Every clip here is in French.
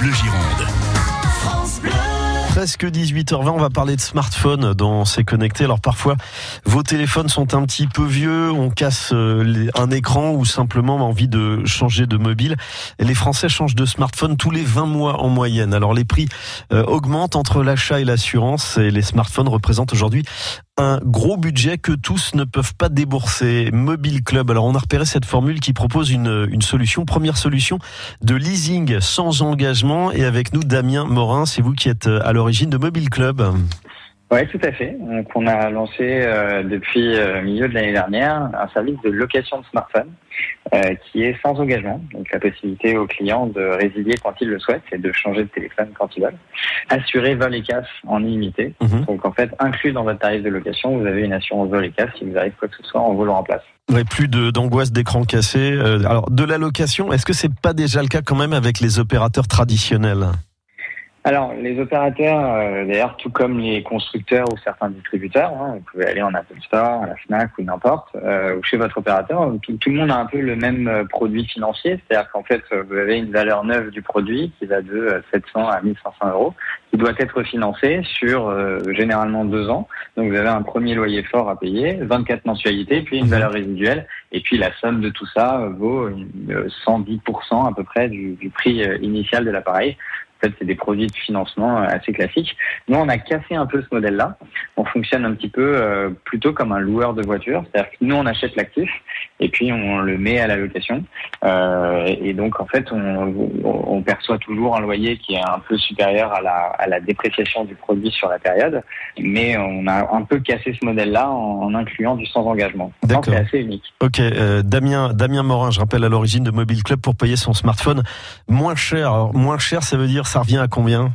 Bleu Gironde. Presque 18h20, on va parler de smartphone dans C'est connecté. Alors parfois, vos téléphones sont un petit peu vieux, on casse euh, un écran ou simplement envie de changer de mobile. Les Français changent de smartphone tous les 20 mois en moyenne. Alors les prix euh, augmentent entre l'achat et l'assurance et les smartphones représentent aujourd'hui un gros budget que tous ne peuvent pas débourser. Mobile Club. Alors on a repéré cette formule qui propose une, une solution, première solution de leasing sans engagement. Et avec nous, Damien Morin, c'est vous qui êtes à l'origine de Mobile Club. Oui, tout à fait. Donc, on a lancé euh, depuis euh, milieu de l'année dernière un service de location de smartphone euh, qui est sans engagement. Donc la possibilité aux clients de résilier quand ils le souhaitent et de changer de téléphone quand ils veulent. Assurer vol et casse en illimité. Mhm. Donc en fait, inclus dans votre tarif de location, vous avez une assurance vol et casse si vous arrive quoi que ce soit en volant en place. Ouais, plus d'angoisse d'écran cassé. Euh, alors de la location, est-ce que c'est pas déjà le cas quand même avec les opérateurs traditionnels? Alors, les opérateurs, euh, d'ailleurs, tout comme les constructeurs ou certains distributeurs, hein, vous pouvez aller en Apple Store, à la Fnac ou n'importe, euh, ou chez votre opérateur, tout, tout le monde a un peu le même euh, produit financier, c'est-à-dire qu'en fait, euh, vous avez une valeur neuve du produit qui va de euh, 700 à 1500 euros, qui doit être financé sur euh, généralement deux ans. Donc, vous avez un premier loyer fort à payer, 24 mensualités, puis une Mhm. valeur résiduelle, et puis la somme de tout ça euh, vaut euh, 110% à peu près du, du prix euh, initial de l'appareil. En fait, c'est des produits de financement euh, assez classiques. Nous, on a cassé un peu ce modèle-là. On fonctionne un petit peu euh, plutôt comme un loueur de voiture. C'est-à-dire que nous, on achète l'actif et puis on le met à la location. Euh, et donc, en fait, on, on perçoit toujours un loyer qui est un peu supérieur à la, à la dépréciation du produit sur la période. Mais on a un peu cassé ce modèle-là en, en incluant du sans engagement. Je pense que D'accord. C'est assez unique. Ok, euh, Damien, Damien Morin, je rappelle à l'origine de Mobile Club pour payer son smartphone moins cher. Alors, moins cher, ça veut dire ça revient à combien?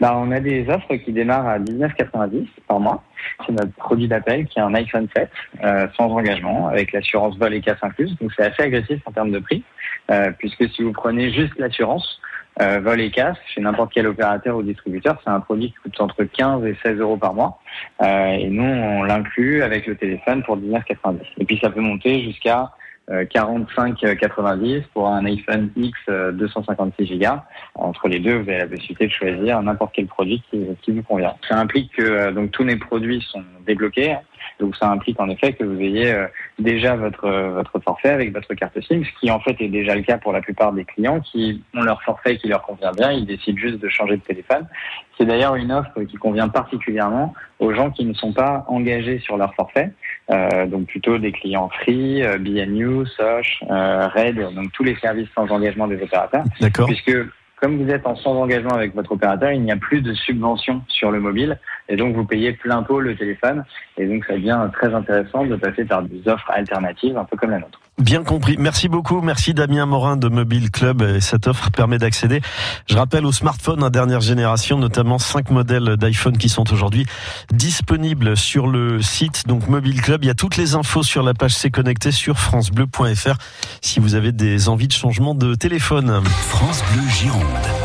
Bah, on a des offres qui démarrent à 19,90 par mois. C'est notre produit d'appel qui est un iPhone 7 euh, sans engagement avec l'assurance vol et casse incluse. Donc c'est assez agressif en termes de prix euh, puisque si vous prenez juste l'assurance euh, vol et casse chez n'importe quel opérateur ou distributeur, c'est un produit qui coûte entre 15 et 16 euros par mois. Et nous, on l'inclut avec le téléphone pour 19,90. Et puis ça peut monter jusqu'à 45,90 pour un iPhone X euh, 256 Go. Entre les deux, vous avez la possibilité de choisir n'importe quel produit qui, vous convient. Ça implique que euh, donc tous mes produits sont débloqués. Donc ça implique en effet que vous ayez euh, déjà votre euh, votre forfait avec votre carte SIM, ce qui en fait est déjà le cas pour la plupart des clients qui ont leur forfait qui leur convient bien, ils décident juste de changer de téléphone. C'est d'ailleurs une offre qui convient particulièrement aux gens qui ne sont pas engagés sur leur forfait, euh, donc plutôt des clients Free, euh, BNU, Soch, euh, Red, donc tous les services sans engagement des opérateurs D'accord puisque comme vous êtes en sans engagement avec votre opérateur, il n'y a plus de subvention sur le mobile et donc vous payez plein pot le téléphone et donc ça devient très intéressant de passer par des offres alternatives un peu comme la nôtre. Bien compris. Merci beaucoup. Merci Damien Morin de Mobile Club. Et cette offre permet d'accéder, je rappelle, aux smartphones à dernière génération, notamment cinq modèles d'iPhone qui sont aujourd'hui disponibles sur le site. Donc Mobile Club, il y a toutes les infos sur la page C'est connecté sur francebleu.fr si vous avez des envies de changement de téléphone. France Bleu Gironde.